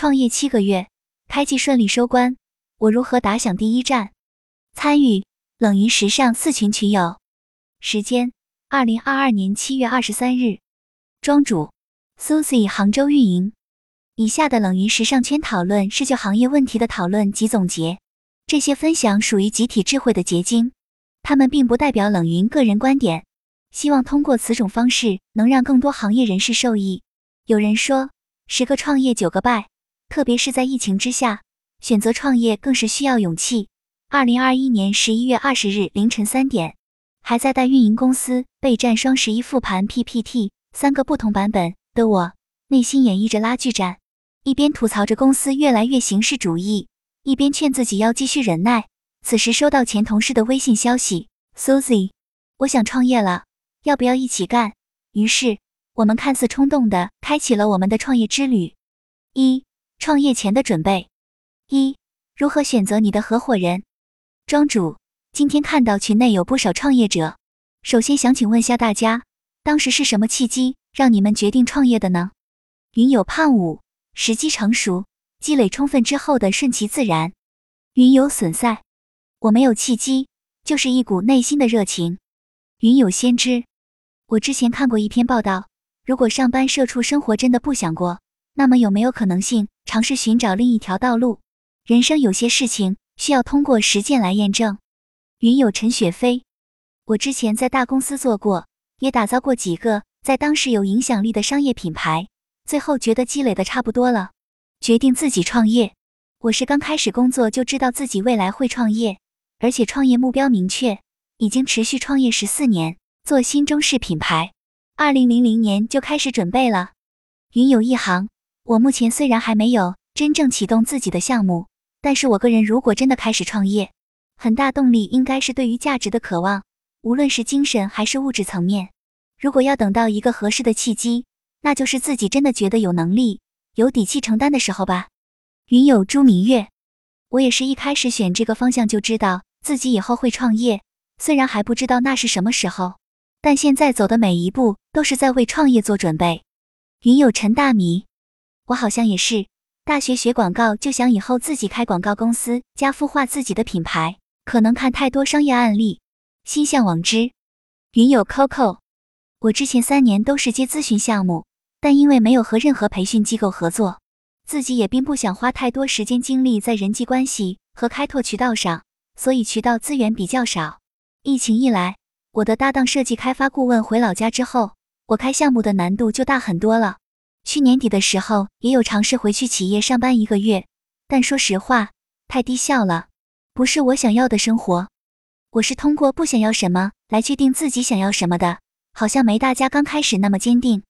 创业七个月，开季顺利收官，我如何打响第一战？参与冷云时尚四群群友，时间二零二二年七月二十三日，庄主 Susie 杭州运营。以下的冷云时尚圈讨论是就行业问题的讨论及总结，这些分享属于集体智慧的结晶，他们并不代表冷云个人观点。希望通过此种方式能让更多行业人士受益。有人说，十个创业九个败，特别是在疫情之下，选择创业更是需要勇气。二零二一年十一月二十日凌晨三点，还在带运营公司备战双十一复盘 PPT 三个不同版本的我，内心演绎着拉锯战，一边吐槽着公司越来越形式主义，一边劝自己要继续忍耐。此时收到前同事的微信消息：Susie，我想创业了。要不要一起干？于是我们看似冲动的开启了我们的创业之旅。一、创业前的准备。一、如何选择你的合伙人？庄主，今天看到群内有不少创业者，首先想请问下大家，当时是什么契机让你们决定创业的呢？云有胖五，时机成熟，积累充分之后的顺其自然。云有损赛，我没有契机，就是一股内心的热情。云有先知。我之前看过一篇报道，如果上班社畜生活真的不想过，那么有没有可能性尝试寻找另一条道路？人生有些事情需要通过实践来验证。云友陈雪飞，我之前在大公司做过，也打造过几个在当时有影响力的商业品牌，最后觉得积累的差不多了，决定自己创业。我是刚开始工作就知道自己未来会创业，而且创业目标明确，已经持续创业十四年。做新中式品牌，二零零零年就开始准备了。云有一行，我目前虽然还没有真正启动自己的项目，但是我个人如果真的开始创业，很大动力应该是对于价值的渴望，无论是精神还是物质层面。如果要等到一个合适的契机，那就是自己真的觉得有能力、有底气承担的时候吧。云有朱明月，我也是一开始选这个方向就知道自己以后会创业，虽然还不知道那是什么时候。但现在走的每一步都是在为创业做准备。云有陈大米，我好像也是大学学广告，就想以后自己开广告公司，加孵化自己的品牌。可能看太多商业案例，心向往之。云有 Coco，我之前三年都是接咨询项目，但因为没有和任何培训机构合作，自己也并不想花太多时间精力在人际关系和开拓渠道上，所以渠道资源比较少。疫情一来。我的搭档设计开发顾问回老家之后，我开项目的难度就大很多了。去年底的时候也有尝试回去企业上班一个月，但说实话太低效了，不是我想要的生活。我是通过不想要什么来确定自己想要什么的，好像没大家刚开始那么坚定。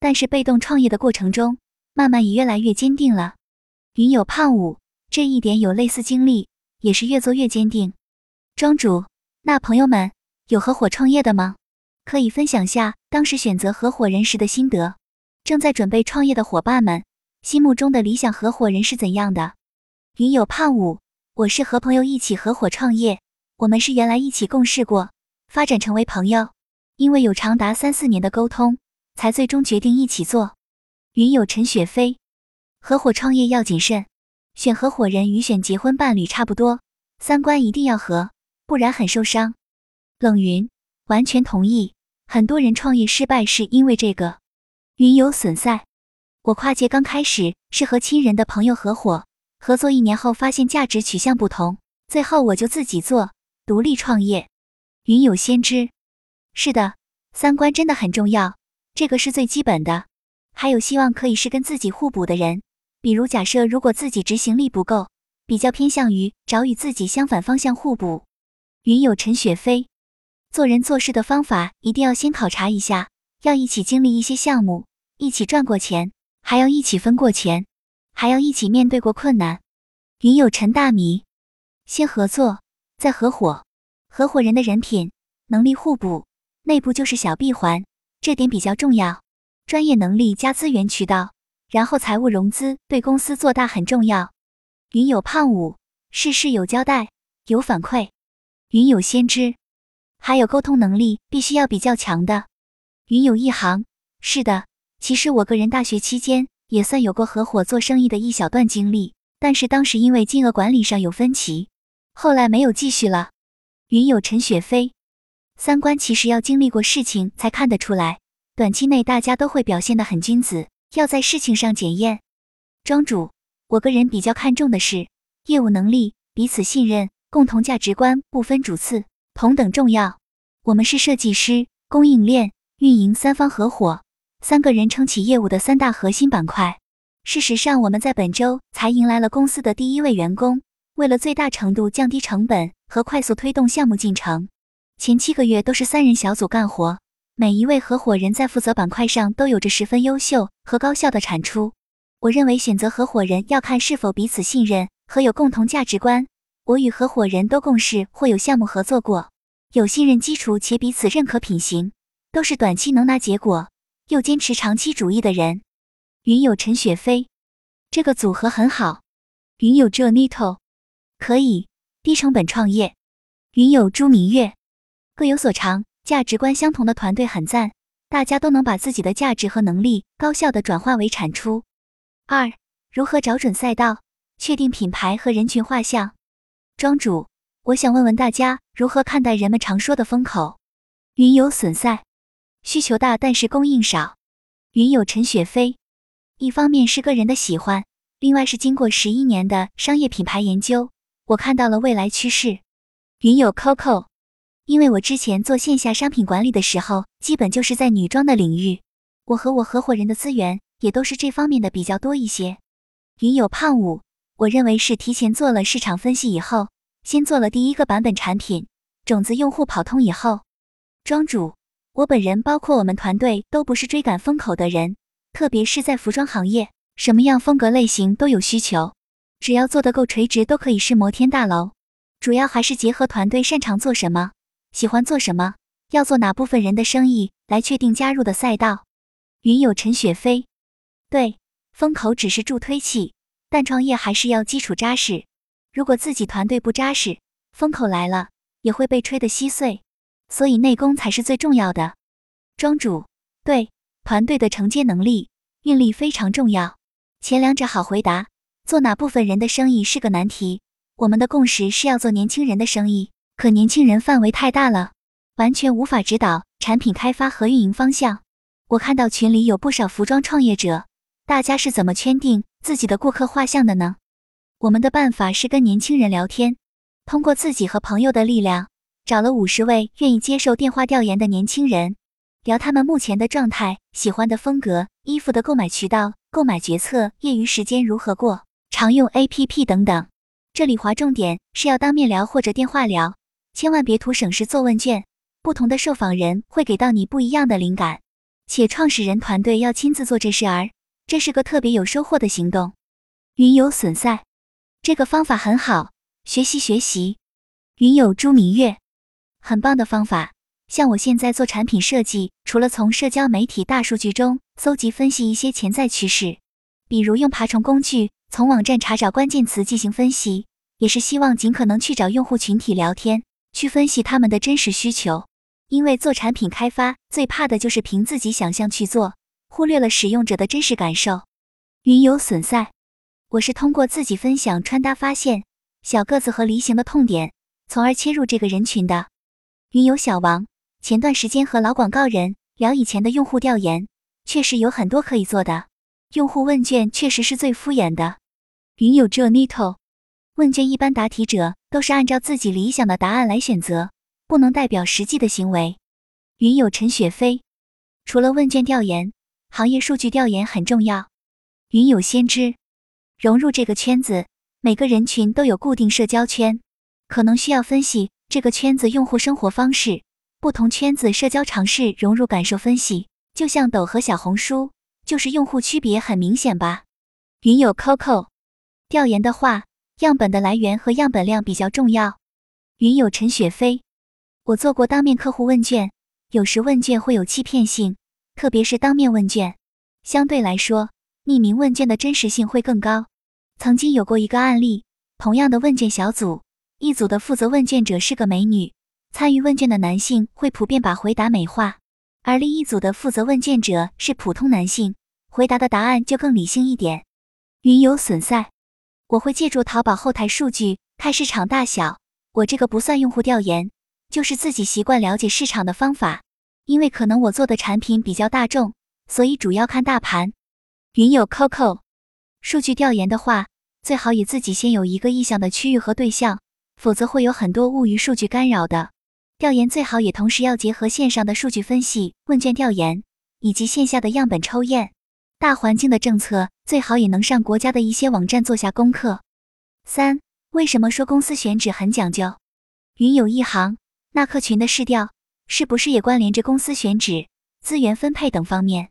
但是被动创业的过程中，慢慢也越来越坚定了。云有胖五这一点有类似经历，也是越做越坚定。庄主，那朋友们。有合伙创业的吗？可以分享下当时选择合伙人时的心得。正在准备创业的伙伴们，心目中的理想合伙人是怎样的？云有胖五，我是和朋友一起合伙创业，我们是原来一起共事过，发展成为朋友，因为有长达三四年的沟通，才最终决定一起做。云有陈雪飞，合伙创业要谨慎，选合伙人与选结婚伴侣差不多，三观一定要合，不然很受伤。冷云完全同意，很多人创业失败是因为这个。云有损赛，我跨界刚开始是和亲人的朋友合伙，合作一年后发现价值取向不同，最后我就自己做独立创业。云有先知，是的，三观真的很重要，这个是最基本的。还有希望可以是跟自己互补的人，比如假设如果自己执行力不够，比较偏向于找与自己相反方向互补。云有陈雪飞。做人做事的方法一定要先考察一下，要一起经历一些项目，一起赚过钱，还要一起分过钱，还要一起面对过困难。云有陈大米，先合作再合伙，合伙人的人品能力互补，内部就是小闭环，这点比较重要。专业能力加资源渠道，然后财务融资对公司做大很重要。云有胖五，事事有交代，有反馈。云有先知。还有沟通能力必须要比较强的。云有一行，是的，其实我个人大学期间也算有过合伙做生意的一小段经历，但是当时因为金额管理上有分歧，后来没有继续了。云友陈雪飞，三观其实要经历过事情才看得出来，短期内大家都会表现得很君子，要在事情上检验。庄主，我个人比较看重的是业务能力、彼此信任、共同价值观不分主次，同等重要。我们是设计师、供应链、运营三方合伙。三个人撑起业务的三大核心板块。事实上，我们在本周才迎来了公司的第一位员工。为了最大程度降低成本和快速推动项目进程，前七个月都是三人小组干活。每一位合伙人在负责板块上都有着十分优秀和高效的产出。我认为选择合伙人要看是否彼此信任和有共同价值观。我与合伙人都共事或有项目合作过，有信任基础且彼此认可品行，都是短期能拿结果。又坚持长期主义的人，云有陈雪飞，这个组合很好。云有 Jonito 可以低成本创业。云有朱明月各有所长，价值观相同的团队很赞，大家都能把自己的价值和能力高效的转化为产出。二，如何找准赛道，确定品牌和人群画像？庄主，我想问问大家，如何看待人们常说的风口？云有损赛。需求大，但是供应少。云友陈雪飞，一方面是个人的喜欢，另外是经过十一年的商业品牌研究，我看到了未来趋势。云友 Coco，因为我之前做线下商品管理的时候，基本就是在女装的领域，我和我合伙人的资源也都是这方面的比较多一些。云友胖五，我认为是提前做了市场分析以后，先做了第一个版本产品，种子用户跑通以后，庄主。我本人包括我们团队都不是追赶风口的人，特别是在服装行业，什么样风格类型都有需求，只要做得够垂直，都可以是摩天大楼。主要还是结合团队擅长做什么，喜欢做什么，要做哪部分人的生意来确定加入的赛道。云友陈雪飞，对，风口只是助推器，但创业还是要基础扎实。如果自己团队不扎实，风口来了也会被吹得稀碎。所以内功才是最重要的，庄主对团队的承接能力、运力非常重要。前两者好回答，做哪部分人的生意是个难题。我们的共识是要做年轻人的生意，可年轻人范围太大了，完全无法指导产品开发和运营方向。我看到群里有不少服装创业者，大家是怎么圈定自己的顾客画像的呢？我们的办法是跟年轻人聊天，通过自己和朋友的力量。找了五十位愿意接受电话调研的年轻人，聊他们目前的状态、喜欢的风格、衣服的购买渠道、购买决策、业余时间如何过、常用 APP 等等。这里划重点是要当面聊或者电话聊，千万别图省事做问卷。不同的受访人会给到你不一样的灵感，且创始人团队要亲自做这事儿，这是个特别有收获的行动。云友损赛，这个方法很好，学习学习。云友朱明月。很棒的方法，像我现在做产品设计，除了从社交媒体大数据中搜集分析一些潜在趋势，比如用爬虫工具从网站查找关键词进行分析，也是希望尽可能去找用户群体聊天，去分析他们的真实需求。因为做产品开发最怕的就是凭自己想象去做，忽略了使用者的真实感受。云游损赛，我是通过自己分享穿搭发现小个子和梨形的痛点，从而切入这个人群的。云友小王，前段时间和老广告人聊以前的用户调研，确实有很多可以做的。用户问卷确实是最敷衍的。云友 Jonito，问卷一般答题者都是按照自己理想的答案来选择，不能代表实际的行为。云友陈雪飞，除了问卷调研，行业数据调研很重要。云友先知，融入这个圈子，每个人群都有固定社交圈，可能需要分析。这个圈子用户生活方式，不同圈子社交尝试融入感受分析，就像抖和小红书，就是用户区别很明显吧。云友 Coco 调研的话，样本的来源和样本量比较重要。云友陈雪飞，我做过当面客户问卷，有时问卷会有欺骗性，特别是当面问卷，相对来说，匿名问卷的真实性会更高。曾经有过一个案例，同样的问卷小组。一组的负责问卷者是个美女，参与问卷的男性会普遍把回答美化；而另一组的负责问卷者是普通男性，回答的答案就更理性一点。云有损赛，我会借助淘宝后台数据看市场大小。我这个不算用户调研，就是自己习惯了解市场的方法。因为可能我做的产品比较大众，所以主要看大盘。云有 Coco，数据调研的话，最好以自己先有一个意向的区域和对象，否则会有很多误与数据干扰的。调研最好也同时要结合线上的数据分析、问卷调研，以及线下的样本抽验。大环境的政策最好也能上国家的一些网站做下功课。三，为什么说公司选址很讲究？云有一行，那客群的市调是不是也关联着公司选址、资源分配等方面？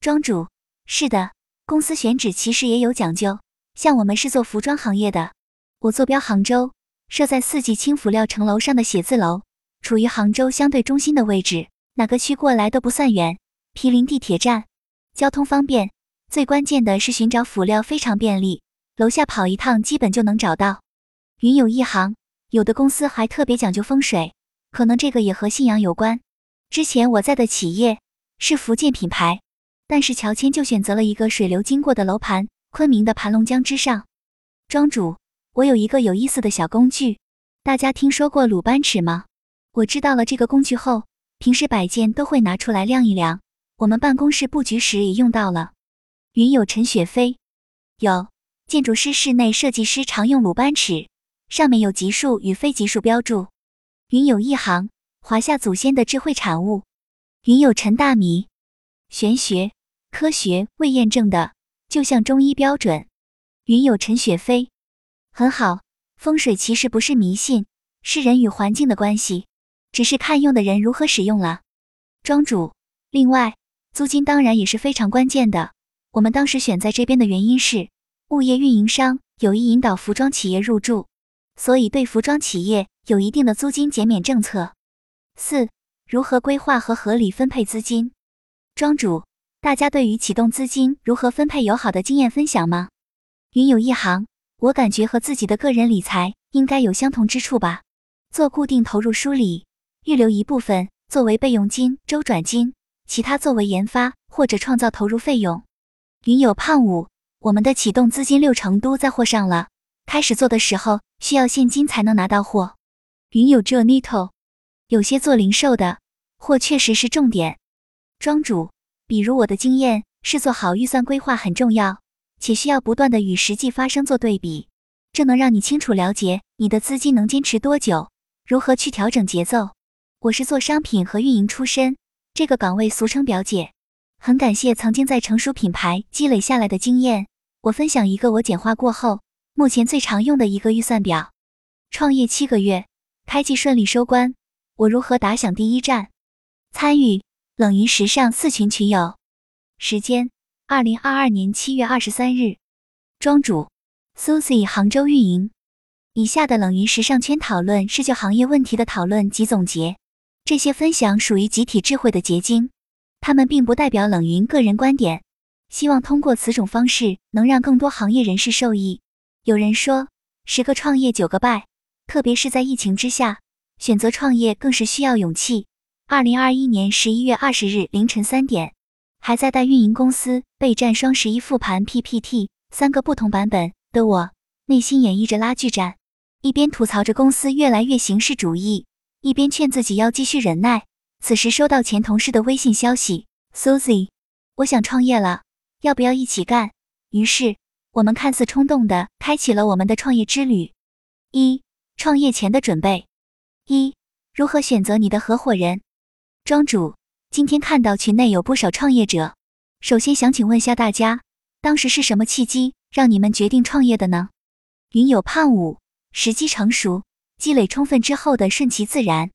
庄主，是的，公司选址其实也有讲究。像我们是做服装行业的，我坐标杭州，设在四季青辅料城楼上的写字楼。处于杭州相对中心的位置，哪个区过来都不算远，毗邻地铁站，交通方便。最关键的是寻找辅料非常便利，楼下跑一趟基本就能找到。云有一行，有的公司还特别讲究风水，可能这个也和信仰有关。之前我在的企业是福建品牌，但是乔迁就选择了一个水流经过的楼盘，昆明的盘龙江之上。庄主，我有一个有意思的小工具，大家听说过鲁班尺吗？我知道了这个工具后，平时摆件都会拿出来量一量。我们办公室布局时也用到了。云有陈雪飞，有建筑师、室内设计师常用鲁班尺，上面有级数与非级数标注。云有一行，华夏祖先的智慧产物。云有陈大米，玄学科学未验证的，就像中医标准。云有陈雪飞，很好。风水其实不是迷信，是人与环境的关系。只是看用的人如何使用了，庄主。另外，租金当然也是非常关键的。我们当时选在这边的原因是，物业运营商有意引导服装企业入驻，所以对服装企业有一定的租金减免政策。四、如何规划和合理分配资金？庄主，大家对于启动资金如何分配有好的经验分享吗？云有一行，我感觉和自己的个人理财应该有相同之处吧。做固定投入梳理。预留一部分作为备用金、周转金，其他作为研发或者创造投入费用。云有胖五，我们的启动资金六成都在货上了，开始做的时候需要现金才能拿到货。云有 Jonito，有些做零售的货确实是重点。庄主，比如我的经验是做好预算规划很重要，且需要不断的与实际发生做对比，这能让你清楚了解你的资金能坚持多久，如何去调整节奏。我是做商品和运营出身，这个岗位俗称表姐。很感谢曾经在成熟品牌积累下来的经验。我分享一个我简化过后，目前最常用的一个预算表。创业七个月，开季顺利收官。我如何打响第一战？参与冷云时尚四群群友。时间：二零二二年七月二十三日。庄主：Susie，杭州运营。以下的冷云时尚圈讨论是就行业问题的讨论及总结。这些分享属于集体智慧的结晶，他们并不代表冷云个人观点。希望通过此种方式，能让更多行业人士受益。有人说，十个创业九个败，特别是在疫情之下，选择创业更是需要勇气。二零二一年十一月二十日凌晨三点，还在带运营公司备战双十一复盘 PPT 三个不同版本的我，内心演绎着拉锯战，一边吐槽着公司越来越形式主义。一边劝自己要继续忍耐，此时收到前同事的微信消息：“Susie，我想创业了，要不要一起干？”于是我们看似冲动的开启了我们的创业之旅。一、创业前的准备。一、如何选择你的合伙人？庄主，今天看到群内有不少创业者，首先想请问下大家，当时是什么契机让你们决定创业的呢？云有胖五，时机成熟。积累充分之后的顺其自然，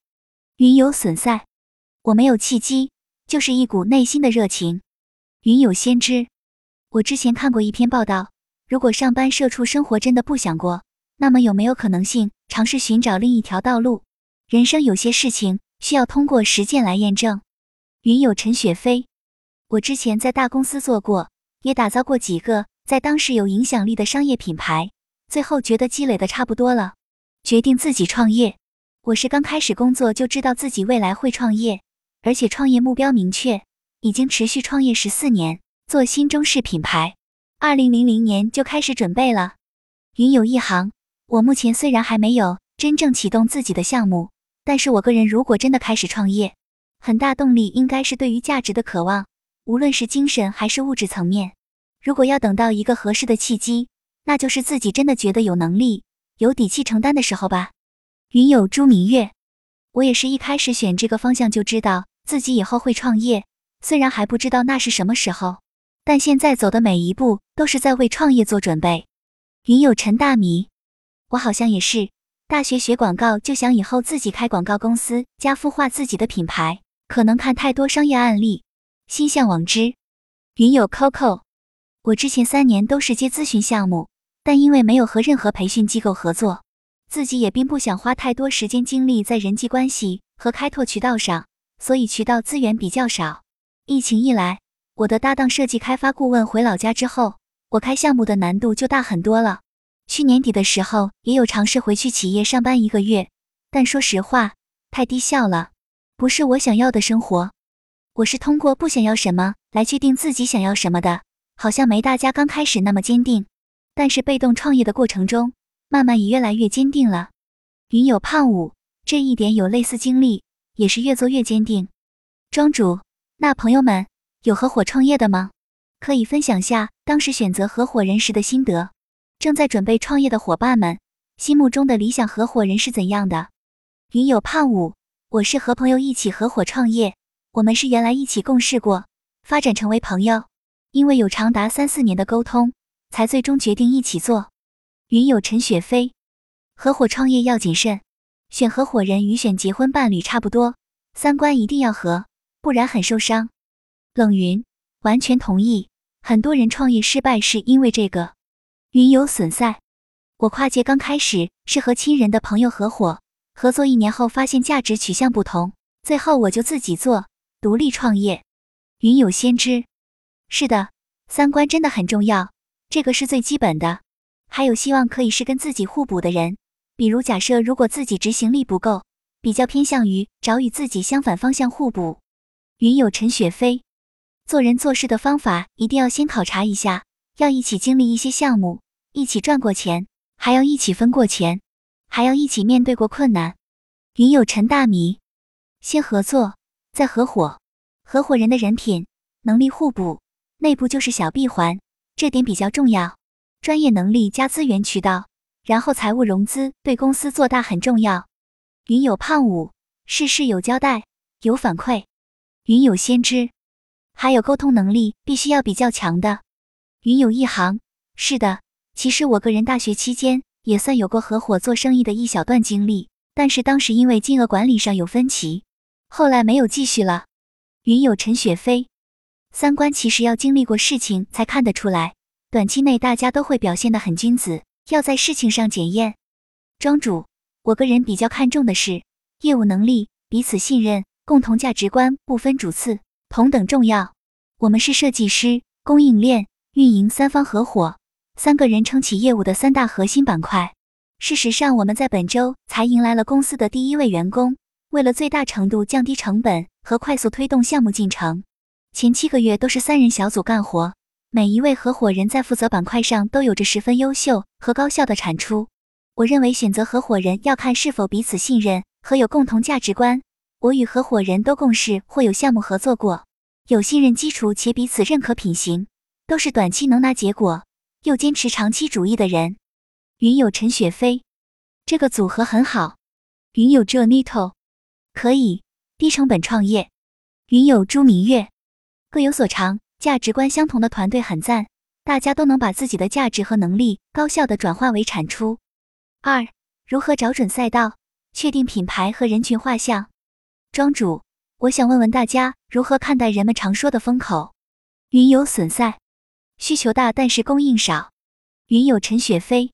云有损赛，我没有契机，就是一股内心的热情。云有先知，我之前看过一篇报道，如果上班社畜生活真的不想过，那么有没有可能性尝试寻找另一条道路？人生有些事情需要通过实践来验证。云有陈雪飞，我之前在大公司做过，也打造过几个在当时有影响力的商业品牌，最后觉得积累的差不多了。决定自己创业，我是刚开始工作就知道自己未来会创业，而且创业目标明确，已经持续创业十四年。做新中式品牌，二零零零年就开始准备了。云有一行，我目前虽然还没有真正启动自己的项目，但是我个人如果真的开始创业，很大动力应该是对于价值的渴望，无论是精神还是物质层面。如果要等到一个合适的契机，那就是自己真的觉得有能力、有底气承担的时候吧。云有朱明月，我也是一开始选这个方向就知道自己以后会创业，虽然还不知道那是什么时候，但现在走的每一步都是在为创业做准备。云有陈大米，我好像也是大学学广告，就想以后自己开广告公司，加孵化自己的品牌。可能看太多商业案例，心向往之。云有 Coco，我之前三年都是接咨询项目，但因为没有和任何培训机构合作，自己也并不想花太多时间精力在人际关系和开拓渠道上，所以渠道资源比较少。疫情一来，我的搭档设计开发顾问回老家之后。我开项目的难度就大很多了。去年底的时候也有尝试回去企业上班一个月，但说实话太低效了，不是我想要的生活。我是通过不想要什么来确定自己想要什么的，好像没大家刚开始那么坚定。但是被动创业的过程中，慢慢也越来越坚定了。云有胖五这一点有类似经历，也是越做越坚定。庄主，那朋友们有合伙创业的吗？可以分享下当时选择合伙人时的心得。正在准备创业的伙伴们，心目中的理想合伙人是怎样的？云有胖五，我是和朋友一起合伙创业，我们是原来一起共事过，发展成为朋友，因为有长达三四年的沟通，才最终决定一起做。云有陈雪飞，合伙创业要谨慎，选合伙人与选结婚伴侣差不多，三观一定要合，不然很受伤。冷云，完全同意。很多人创业失败是因为这个，云有损赛。我跨界刚开始是和亲人的朋友合伙，合作一年后发现价值取向不同，最后我就自己做独立创业。云有先知，是的，三观真的很重要，这个是最基本的。还有希望可以是跟自己互补的人，比如假设如果自己执行力不够，比较偏向于找与自己相反方向互补。云有陈雪飞。做人做事的方法一定要先考察一下，要一起经历一些项目，一起赚过钱，还要一起分过钱，还要一起面对过困难。云有陈大米，先合作再合伙，合伙人的人品能力互补，内部就是小闭环，这点比较重要。专业能力加资源渠道，然后财务融资对公司做大很重要。云有胖五，事事有交代，有反馈。云有先知。还有沟通能力必须要比较强的。云有一行，是的，其实我个人大学期间也算有过合伙做生意的一小段经历，但是当时因为金额管理上有分歧，后来没有继续了。云有陈雪飞，三观其实要经历过事情才看得出来，短期内大家都会表现得很君子，要在事情上检验。庄主，我个人比较看重的是业务能力、彼此信任、共同价值观，不分主次。同等重要。我们是设计师、供应链、运营三方合伙，三个人撑起业务的三大核心板块。事实上，我们在本周才迎来了公司的第一位员工。为了最大程度降低成本和快速推动项目进程，前七个月都是三人小组干活。每一位合伙人在负责板块上都有着十分优秀和高效的产出。我认为选择合伙人要看是否彼此信任和有共同价值观。我与合伙人都共事或有项目合作过，有信任基础且彼此认可品行，都是短期能拿结果又坚持长期主义的人。云有陈雪飞，这个组合很好。云有 Jonito，可以低成本创业。云有朱明月，各有所长，价值观相同的团队很赞，大家都能把自己的价值和能力高效的转化为产出。二，如何找准赛道，确定品牌和人群画像？庄主，我想问问大家如何看待人们常说的风口？云有损赛，需求大但是供应少。云有陈雪飞，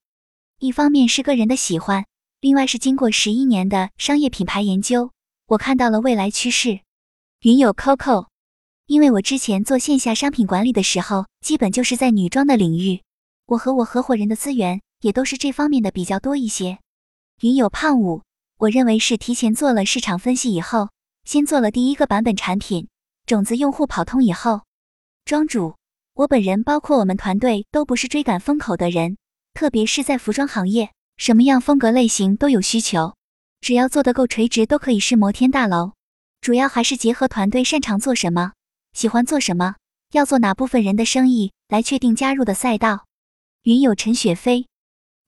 一方面是个人的喜欢，另外是经过十一年的商业品牌研究，我看到了未来趋势。云有 Coco，因为我之前做线下商品管理的时候，基本就是在女装的领域，我和我合伙人的资源也都是这方面的比较多一些。云有胖五。我认为是提前做了市场分析以后，先做了第一个版本产品，种子用户跑通以后，庄主，我本人包括我们团队都不是追赶风口的人，特别是在服装行业，什么样风格类型都有需求，只要做得够垂直，都可以是摩天大楼。主要还是结合团队擅长做什么，喜欢做什么，要做哪部分人的生意来确定加入的赛道。云友陈雪飞，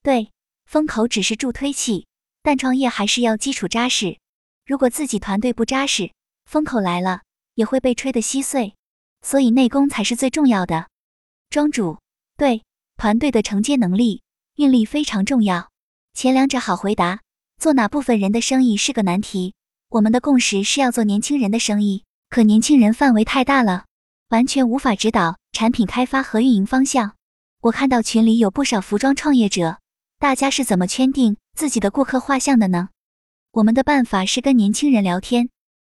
对，风口只是助推器，但创业还是要基础扎实。如果自己团队不扎实，风口来了也会被吹得稀碎。所以内功才是最重要的。庄主，对，团队的承接能力、运力非常重要。前两者好回答，做哪部分人的生意是个难题。我们的共识是要做年轻人的生意，可年轻人范围太大了，完全无法指导产品开发和运营方向。我看到群里有不少服装创业者，大家是怎么圈定自己的顾客画像的呢？我们的办法是跟年轻人聊天，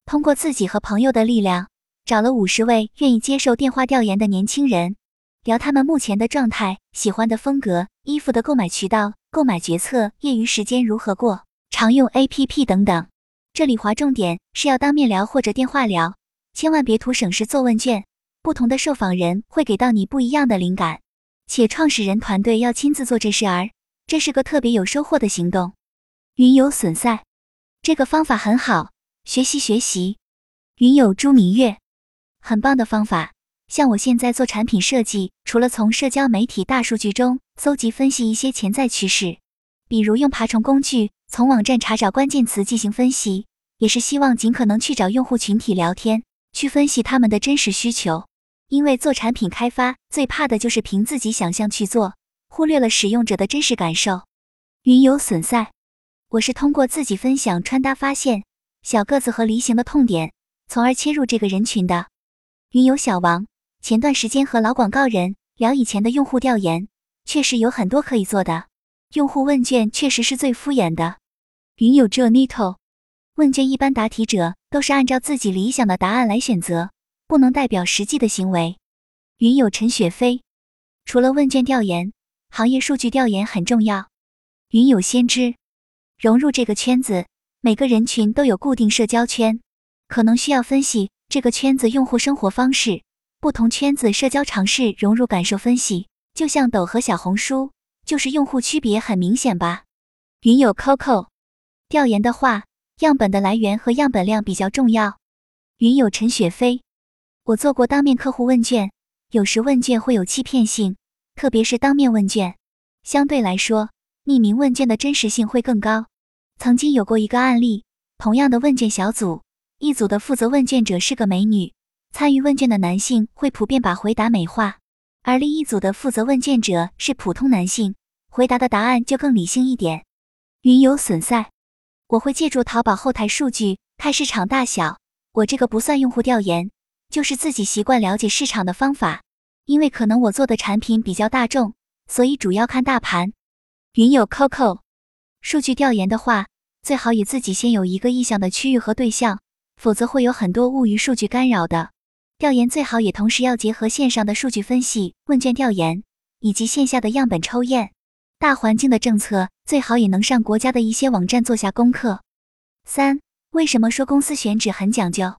通过自己和朋友的力量，找了五十位愿意接受电话调研的年轻人，聊他们目前的状态、喜欢的风格、衣服的购买渠道、购买决策、业余时间如何过、常用 APP 等等。这里划重点是要当面聊或者电话聊，千万别图省事做问卷，不同的受访人会给到你不一样的灵感。且创始人团队要亲自做这事儿，这是个特别有收获的行动。云游损赛，这个方法很好，学习学习。云友朱明月，很棒的方法。像我现在做产品设计，除了从社交媒体大数据中搜集分析一些潜在趋势，比如用爬虫工具从网站查找关键词进行分析，也是希望尽可能去找用户群体聊天，去分析他们的真实需求。因为做产品开发最怕的就是凭自己想象去做，忽略了使用者的真实感受。云游损赛，我是通过自己分享穿搭发现小个子和梨形的痛点，从而切入这个人群的。云游小王，前段时间和老广告人聊以前的用户调研，确实有很多可以做的。用户问卷确实是最敷衍的。云友 Jonito，问卷一般答题者都是按照自己理想的答案来选择。不能代表实际的行为。云友陈雪飞，除了问卷调研，行业数据调研很重要。云友先知，融入这个圈子，每个人群都有固定社交圈，可能需要分析这个圈子用户生活方式，不同圈子社交尝试融入感受分析，就像抖和小红书，就是用户区别很明显吧。云友 Coco，调研的话，样本的来源和样本量比较重要。云友陈雪飞。我做过当面客户问卷，有时问卷会有欺骗性，特别是当面问卷，相对来说，匿名问卷的真实性会更高。曾经有过一个案例，同样的问卷小组，一组的负责问卷者是个美女，参与问卷的男性会普遍把回答美化，而另一组的负责问卷者是普通男性，回答的答案就更理性一点。云游损赛，我会借助淘宝后台数据看市场大小，我这个不算用户调研。就是自己习惯了解市场的方法，因为可能我做的产品比较大众，所以主要看大盘。云友 Coco，数据调研的话，最好以自己先有一个意向的区域和对象，否则会有很多误与数据干扰的。调研最好也同时要结合线上的数据分析、问卷调研，以及线下的样本抽验。大环境的政策最好也能上国家的一些网站做下功课。三，为什么说公司选址很讲究？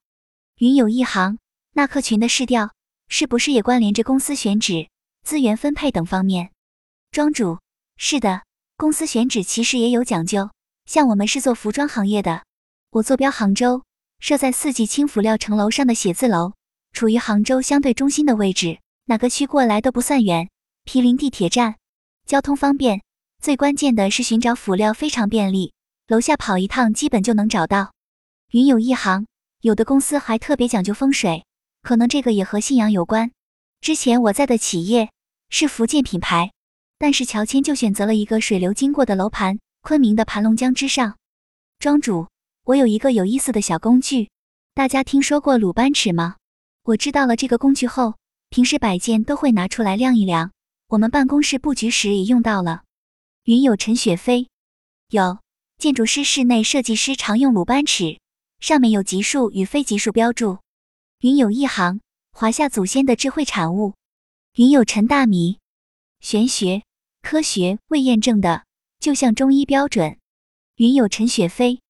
云友一行。那客群的市调是不是也关联着公司选址、资源分配等方面？庄主，是的，公司选址其实也有讲究。像我们是做服装行业的，我坐标杭州，设在四季青辅料城楼上的写字楼，处于杭州相对中心的位置，哪个区过来都不算远，毗邻地铁站，交通方便。最关键的是寻找辅料非常便利，楼下跑一趟基本就能找到。云有一行，有的公司还特别讲究风水。可能这个也和信仰有关。之前我在的企业是福建品牌，但是乔迁就选择了一个水流经过的楼盘——昆明的盘龙江之上。庄主，我有一个有意思的小工具，大家听说过鲁班尺吗？我知道了这个工具后，平时摆件都会拿出来量一量。我们办公室布局时也用到了。云友陈雪飞，有建筑师、室内设计师常用鲁班尺，上面有级数与非级数标注。云有一行，华夏祖先的智慧产物。云有陈大米，玄学科学未验证的，就像中医标准。云有陈雪飞，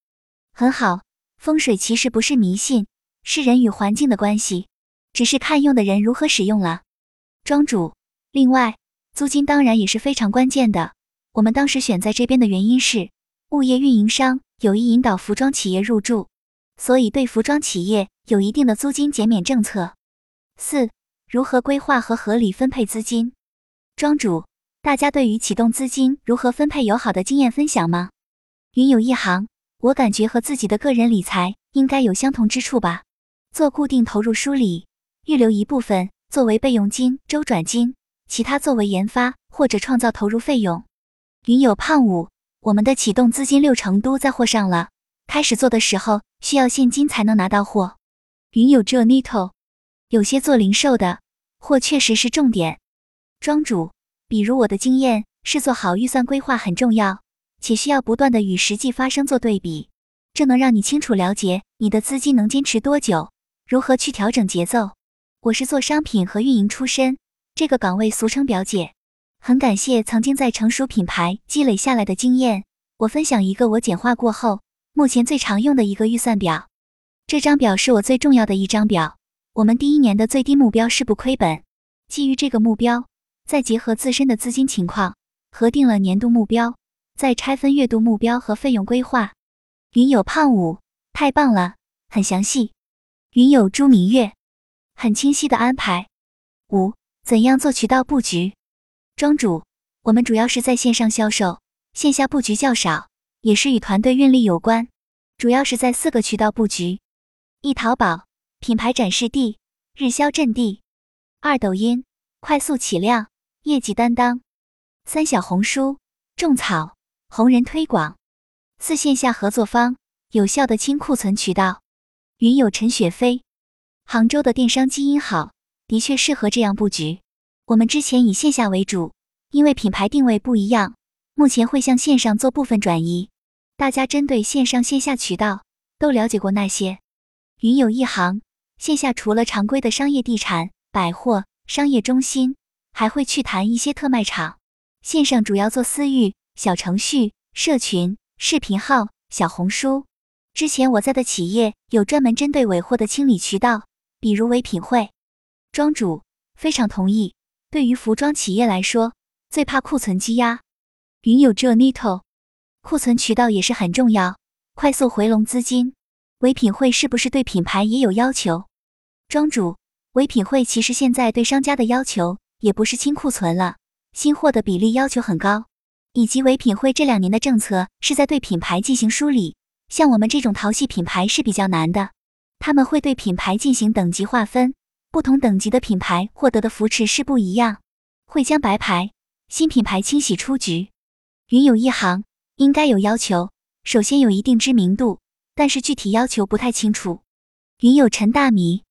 很好。风水其实不是迷信，是人与环境的关系，只是看用的人如何使用了。庄主，另外，租金当然也是非常关键的。我们当时选在这边的原因是，物业运营商有意引导服装企业入驻，所以对服装企业有一定的租金减免政策。四、如何规划和合理分配资金？庄主，大家对于启动资金如何分配有好的经验分享吗？云有一行，我感觉和自己的个人理财应该有相同之处吧。做固定投入梳理，预留一部分作为备用金、周转金，其他作为研发或者创造投入费用。云有胖五，我们的启动资金六成都在货上了，开始做的时候需要现金才能拿到货。云有 Jonito。有些做零售的货确实是重点，庄主，比如我的经验是做好预算规划很重要，且需要不断的与实际发生做对比，这能让你清楚了解你的资金能坚持多久，如何去调整节奏。我是做商品和运营出身，这个岗位俗称表姐，很感谢曾经在成熟品牌积累下来的经验。我分享一个我简化过后，目前最常用的一个预算表，这张表是我最重要的一张表。我们第一年的最低目标是不亏本。基于这个目标，再结合自身的资金情况，核定了年度目标，再拆分月度目标和费用规划。云友胖五，太棒了，很详细。云友朱明月，很清晰的安排。五，怎样做渠道布局？庄主，我们主要是在线上销售，线下布局较少，也是与团队运力有关，主要是在四个渠道布局：一淘宝。品牌展示地、日销阵地；二抖音，快速起量，业绩担当；三小红书，种草，红人推广；四线下合作方，有效的清库存渠道。云友陈雪飞，杭州的电商基因好，的确适合这样布局。我们之前以线下为主，因为品牌定位不一样，目前会向线上做部分转移。大家针对线上线下渠道都了解过那些。云友一行。线下除了常规的商业地产、百货、商业中心，还会去谈一些特卖场。线上主要做私域、小程序、社群、视频号、小红书。之前我在的企业有专门针对尾货的清理渠道，比如唯品会。庄主非常同意。对于服装企业来说，最怕库存积压。云有 Jonito，库存渠道也是很重要，快速回笼资金。唯品会是不是对品牌也有要求？庄主，唯品会其实现在对商家的要求也不是清库存了，新货的比例要求很高，以及唯品会这两年的政策是在对品牌进行梳理。像我们这种淘系品牌是比较难的，他们会对品牌进行等级划分，不同等级的品牌获得的扶持是不一样，会将白牌新品牌清洗出局。云有一行应该有要求，首先有一定知名度，但是具体要求不太清楚。云有陈大米。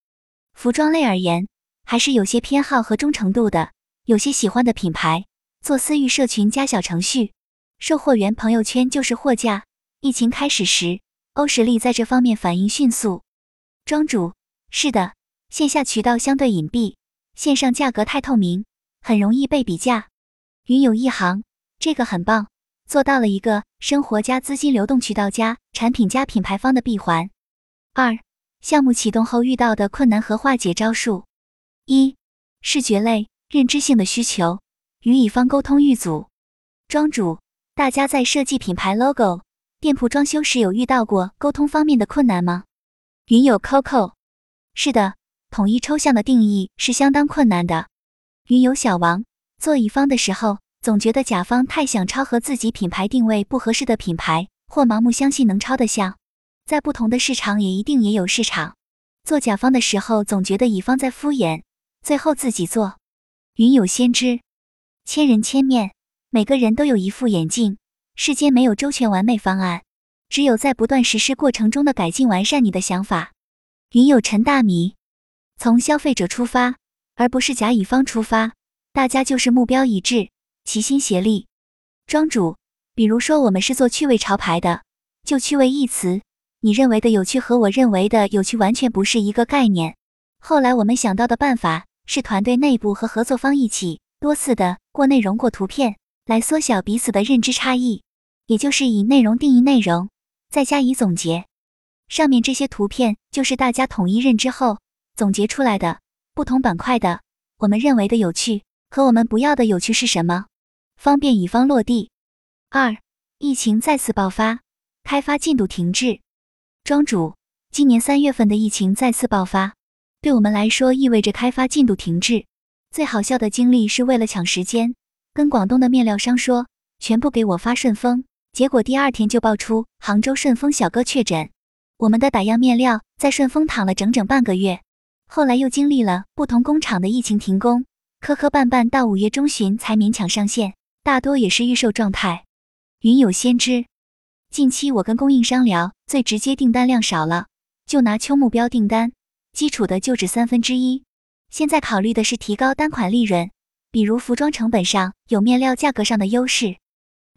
服装类而言，还是有些偏好和忠诚度的。有些喜欢的品牌，做私域社群加小程序，售货员朋友圈就是货架。疫情开始时，欧时力在这方面反应迅速。庄主，是的，线下渠道相对隐蔽，线上价格太透明，很容易被比价。云有一行，这个很棒，做到了一个生活加资金流动渠道加产品加品牌方的闭环。二。项目启动后遇到的困难和化解招数：一、视觉类、认知性的需求，与乙方沟通遇阻。庄主，大家在设计品牌 logo、店铺装修时有遇到过沟通方面的困难吗？云友 Coco，是的，统一抽象的定义是相当困难的。云友小王，做乙方的时候，总觉得甲方太想抄和自己品牌定位不合适的品牌，或盲目相信能抄得像。在不同的市场也一定也有市场。做甲方的时候，总觉得乙方在敷衍，最后自己做。云有先知，千人千面，每个人都有一副眼镜。世间没有周全完美方案，只有在不断实施过程中的改进完善你的想法。云有陈大米，从消费者出发，而不是甲乙方出发，大家就是目标一致，齐心协力。庄主，比如说我们是做趣味潮牌的，就趣味一词。你认为的有趣和我认为的有趣完全不是一个概念。后来我们想到的办法是团队内部和合作方一起多次的过内容、过图片，来缩小彼此的认知差异，也就是以内容定义内容，再加以总结。上面这些图片就是大家统一认知后总结出来的不同板块的我们认为的有趣和我们不要的有趣是什么？方便乙方落地。二、疫情再次爆发，开发进度停滞。庄主，今年三月份的疫情再次爆发，对我们来说意味着开发进度停滞。最好笑的经历是为了抢时间，跟广东的面料商说全部给我发顺丰，结果第二天就爆出杭州顺丰小哥确诊。我们的打样面料在顺丰躺了整整半个月，后来又经历了不同工厂的疫情停工，磕磕绊绊到五月中旬才勉强上线，大多也是预售状态。云有先知，近期我跟供应商聊，最直接订单量少了，就拿秋目标订单，基础的就只三分之一。现在考虑的是提高单款利润，比如服装成本上有面料价格上的优势。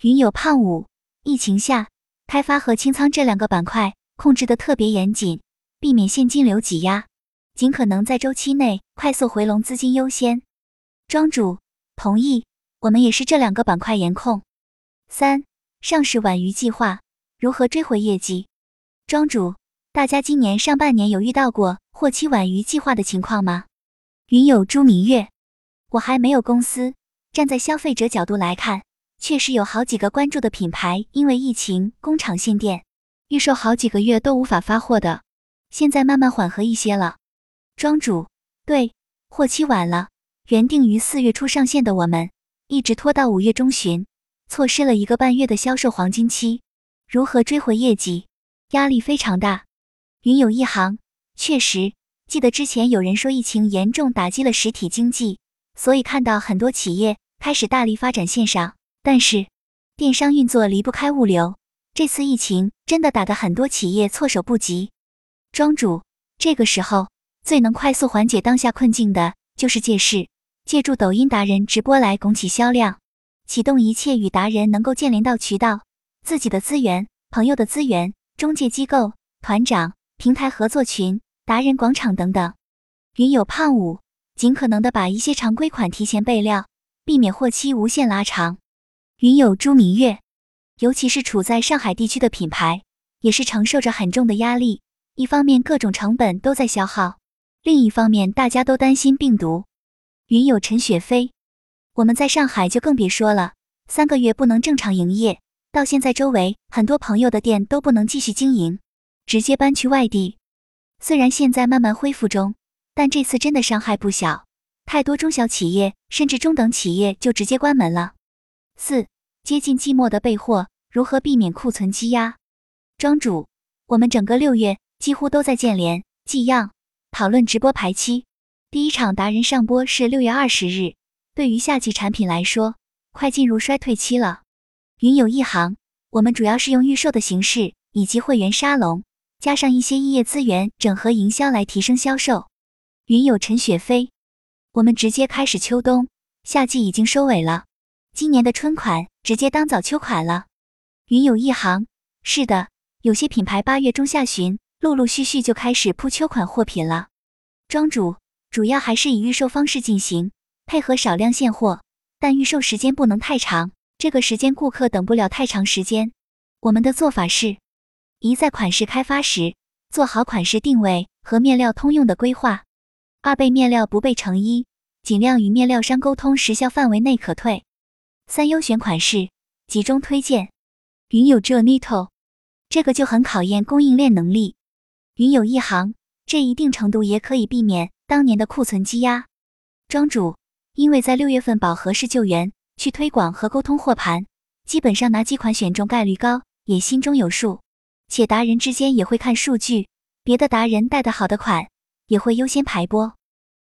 云有胖五，疫情下开发和清仓这两个板块。控制的特别严谨，避免现金流挤压，尽可能在周期内快速回笼资金优先。庄主同意，我们也是这两个板块严控。三上市晚于计划，如何追回业绩？庄主，大家今年上半年有遇到过货期晚于计划的情况吗？云友朱明月，我还没有公司，站在消费者角度来看，确实有好几个关注的品牌因为疫情工厂限电。预售好几个月都无法发货的，现在慢慢缓和一些了。庄主，对，货期晚了，原定于四月初上线的我们，一直拖到五月中旬，错失了一个半月的销售黄金期。如何追回业绩？压力非常大。云有一行，确实，记得之前有人说疫情严重打击了实体经济，所以看到很多企业开始大力发展线上，但是电商运作离不开物流。这次疫情真的打得很多企业措手不及。庄主，这个时候最能快速缓解当下困境的就是借势，借助抖音达人直播来拱起销量，启动一切与达人能够建联到渠道、自己的资源、朋友的资源、中介机构、团长、平台合作群、达人广场等等。云有胖五，尽可能的把一些常规款提前备料，避免货期无限拉长。云有朱明月。尤其是处在上海地区的品牌，也是承受着很重的压力。一方面各种成本都在消耗，另一方面大家都担心病毒。云友陈雪飞，我们在上海就更别说了，三个月不能正常营业，到现在周围很多朋友的店都不能继续经营，直接搬去外地。虽然现在慢慢恢复中，但这次真的伤害不小，太多中小企业甚至中等企业就直接关门了。四。接近季末的备货，如何避免库存积压？庄主，我们整个六月几乎都在建联、寄样、讨论直播排期。第一场达人上播是六月二十日。对于夏季产品来说，快进入衰退期了。云有一行，我们主要是用预售的形式，以及会员沙龙，加上一些异业资源整合营销来提升销售。云友陈雪飞，我们直接开始秋冬，夏季已经收尾了。今年的春款直接当早秋款了。云友一行，是的，有些品牌八月中下旬陆陆续续就开始铺秋款货品了。庄主，主要还是以预售方式进行，配合少量现货，但预售时间不能太长，这个时间顾客等不了太长时间。我们的做法是，一在款式开发时做好款式定位和面料通用的规划；二备面料不备成衣，尽量与面料商沟通时效范围内可退。三优选款式，集中推荐。云有 Jonito，这个就很考验供应链能力。云有一行，这一定程度也可以避免当年的库存积压。庄主，因为在六月份饱和式救援，去推广和沟通货盘，基本上哪几款选中概率高，也心中有数。且达人之间也会看数据，别的达人带的好的款，也会优先排播。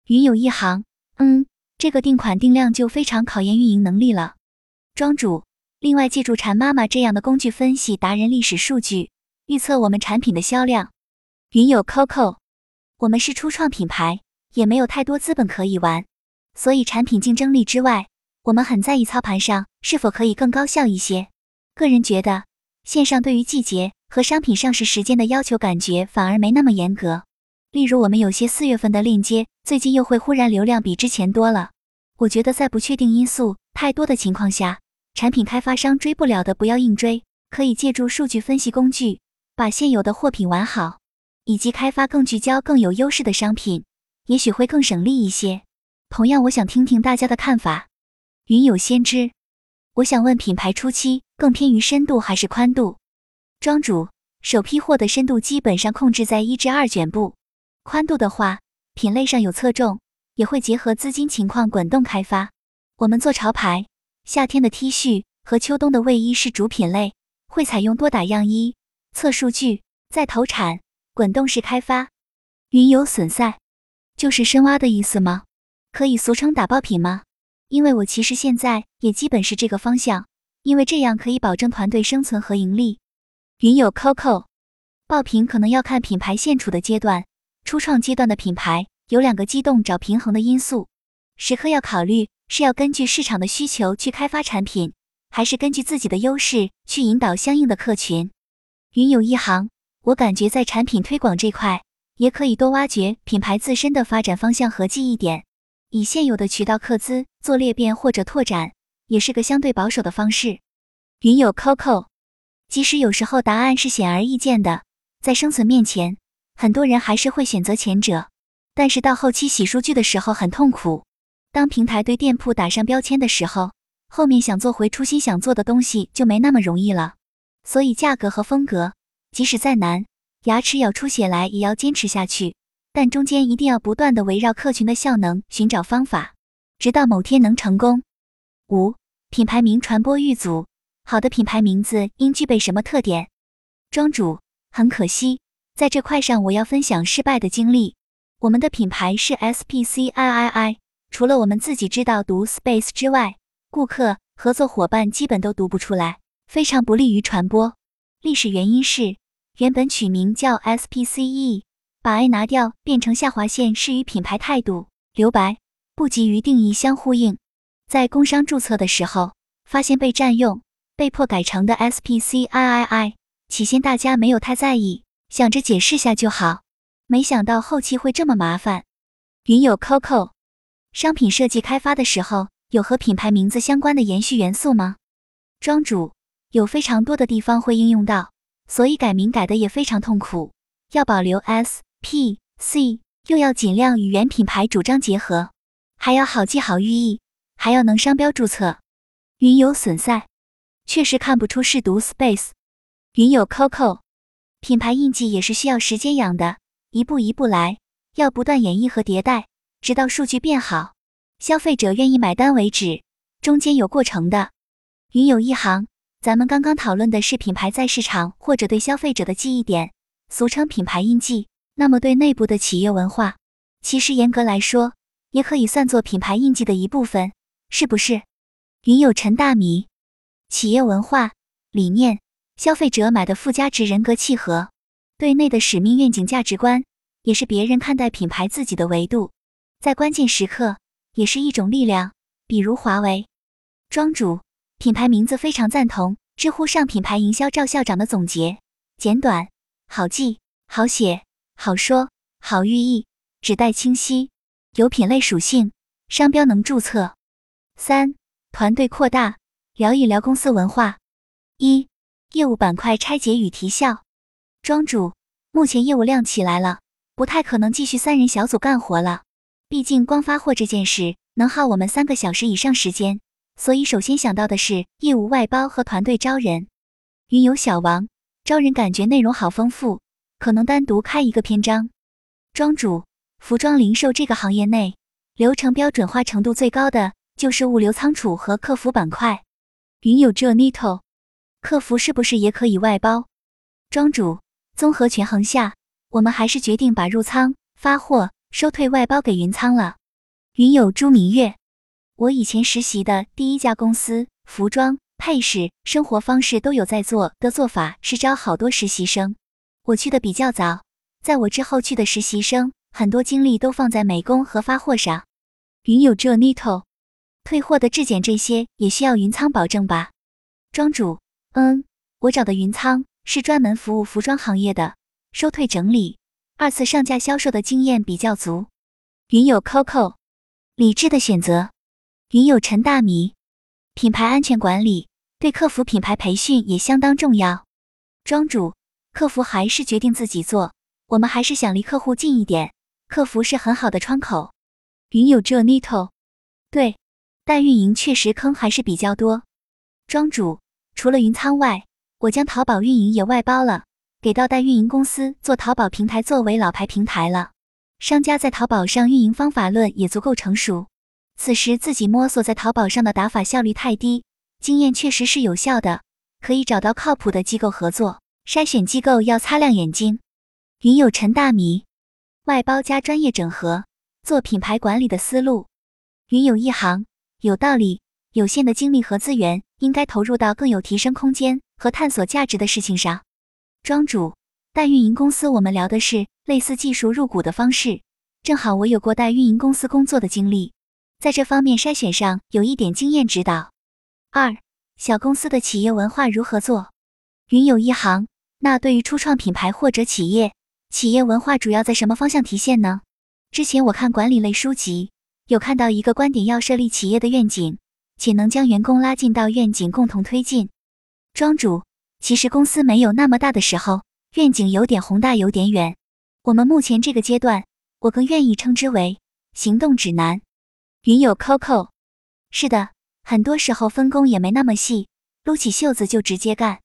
云有一行，嗯，这个定款定量就非常考验运营能力了。庄主，另外借助馋妈妈这样的工具分析达人历史数据，预测我们产品的销量。云有 Coco，我们是初创品牌，也没有太多资本可以玩，所以产品竞争力之外，我们很在意操盘上是否可以更高效一些。个人觉得，线上对于季节和商品上市时间的要求，感觉反而没那么严格。例如，我们有些四月份的链接，最近又会忽然流量比之前多了。我觉得在不确定因素太多的情况下，产品开发商追不了的不要硬追，可以借助数据分析工具，把现有的货品玩好，以及开发更聚焦、更有优势的商品，也许会更省力一些。同样，我想听听大家的看法。云有先知，我想问，品牌初期更偏于深度还是宽度？庄主，首批货的深度基本上控制在一至二卷布，宽度的话，品类上有侧重，也会结合资金情况滚动开发。我们做潮牌，夏天的 T 恤和秋冬的卫衣是主品类，会采用多打样衣，测数据，再投产，滚动式开发。云游损赛，就是深挖的意思吗？可以俗称打爆品吗？因为我其实现在也基本是这个方向，因为这样可以保证团队生存和盈利。云有 Coco，爆品可能要看品牌现处的阶段，初创阶段的品牌有两个机动找平衡的因素，时刻要考虑。是要根据市场的需求去开发产品，还是根据自己的优势去引导相应的客群？云有一行，我感觉在产品推广这块，也可以多挖掘品牌自身的发展方向和记忆点，以现有的渠道客资做裂变或者拓展，也是个相对保守的方式。云有 Coco，即使有时候答案是显而易见的，在生存面前，很多人还是会选择前者，但是到后期洗数据的时候很痛苦。当平台对店铺打上标签的时候，后面想做回初心想做的东西就没那么容易了。所以价格和风格，即使再难，牙齿咬出血来也要坚持下去。但中间一定要不断的围绕客群的效能寻找方法，直到某天能成功。五、品牌名传播预组，好的品牌名字应具备什么特点？庄主，很可惜，在这块上我要分享失败的经历。我们的品牌是 S P C I I I。除了我们自己知道读 space 之外，顾客、合作伙伴基本都读不出来，非常不利于传播。历史原因是，原本取名叫 SPCE，把 A 拿掉变成下划线，是与品牌态度留白不急于定义相呼应。在工商注册的时候，发现被占用，被迫改成的 SPCIII。起先大家没有太在意，想着解释下就好，没想到后期会这么麻烦。云有 Coco。商品设计开发的时候，有和品牌名字相关的延续元素吗？庄主有非常多的地方会应用到，所以改名改的也非常痛苦。要保留 S P C，又要尽量与原品牌主张结合，还要好记好寓意，还要能商标注册。云有损赛，确实看不出是读 Space。云有 Coco，品牌印记也是需要时间养的，一步一步来，要不断演绎和迭代。直到数据变好，消费者愿意买单为止，中间有过程的。云有一行，咱们刚刚讨论的是品牌在市场或者对消费者的记忆点，俗称品牌印记。那么对内部的企业文化，其实严格来说，也可以算作品牌印记的一部分，是不是？云有陈大米，企业文化理念，消费者买的附加值人格契合，对内的使命愿景价值观，也是别人看待品牌自己的维度。在关键时刻也是一种力量，比如华为。庄主品牌名字非常赞同。知乎上品牌营销赵校长的总结：简短、好记、好写、好说、好寓意，指代清晰，有品类属性，商标能注册。三、团队扩大，聊一聊公司文化。一、业务板块拆解与提效。庄主目前业务量起来了，不太可能继续三人小组干活了。毕竟光发货这件事能耗我们三个小时以上时间，所以首先想到的是业务外包和团队招人。云游小王招人感觉内容好丰富，可能单独开一个篇章。庄主，服装零售这个行业内流程标准化程度最高的就是物流仓储和客服板块。云有 Jonito，客服是不是也可以外包？庄主，综合权衡下，我们还是决定把入仓发货。收退外包给云仓了。云友朱明月，我以前实习的第一家公司，服装、配饰、生活方式都有在做的做法是招好多实习生。我去的比较早，在我之后去的实习生，很多精力都放在美工和发货上。云友 Jonito，退货的质检这些也需要云仓保证吧？庄主，嗯，我找的云仓是专门服务服装行业的，收退整理。二次上架销售的经验比较足。云友 Coco，理智的选择。云友陈大米，品牌安全管理对客服品牌培训也相当重要。庄主，客服还是决定自己做，我们还是想离客户近一点，客服是很好的窗口。云有 Jonito，对，代运营确实坑还是比较多。庄主，除了云仓外，我将淘宝运营也外包了，给到代运营公司做淘宝平台，作为老牌平台了。商家在淘宝上运营方法论也足够成熟。此时自己摸索在淘宝上的打法效率太低，经验确实是有效的，可以找到靠谱的机构合作。筛选机构要擦亮眼睛。云有陈大米，外包加专业整合，做品牌管理的思路。云有一行，有道理。有限的精力和资源，应该投入到更有提升空间和探索价值的事情上。庄主，代运营公司，我们聊的是类似技术入股的方式。正好我有过代运营公司工作的经历。在这方面筛选上有一点经验指导。二小公司的企业文化如何做？云有一行，那对于初创品牌或者企业，企业文化主要在什么方向体现呢？之前我看管理类书籍，有看到一个观点，要设立企业的愿景，且能将员工拉近到愿景共同推进。庄主，其实公司没有那么大的时候，愿景有点宏大，有点远。我们目前这个阶段，我更愿意称之为行动指南。云有 Coco，是的，很多时候分工也没那么细，撸起袖子就直接干。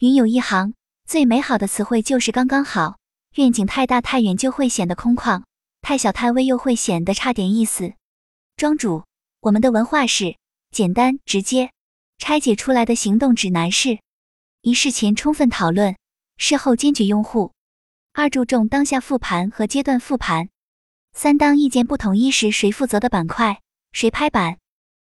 云有一行，最美好的词汇就是刚刚好。愿景太大太远就会显得空旷，太小太微又会显得差点意思。庄主，我们的文化是简单直接，拆解出来的行动指南是：一事前充分讨论，事后坚决拥护；二注重当下复盘和阶段复盘。三当意见不统一时，谁负责的板块谁拍板，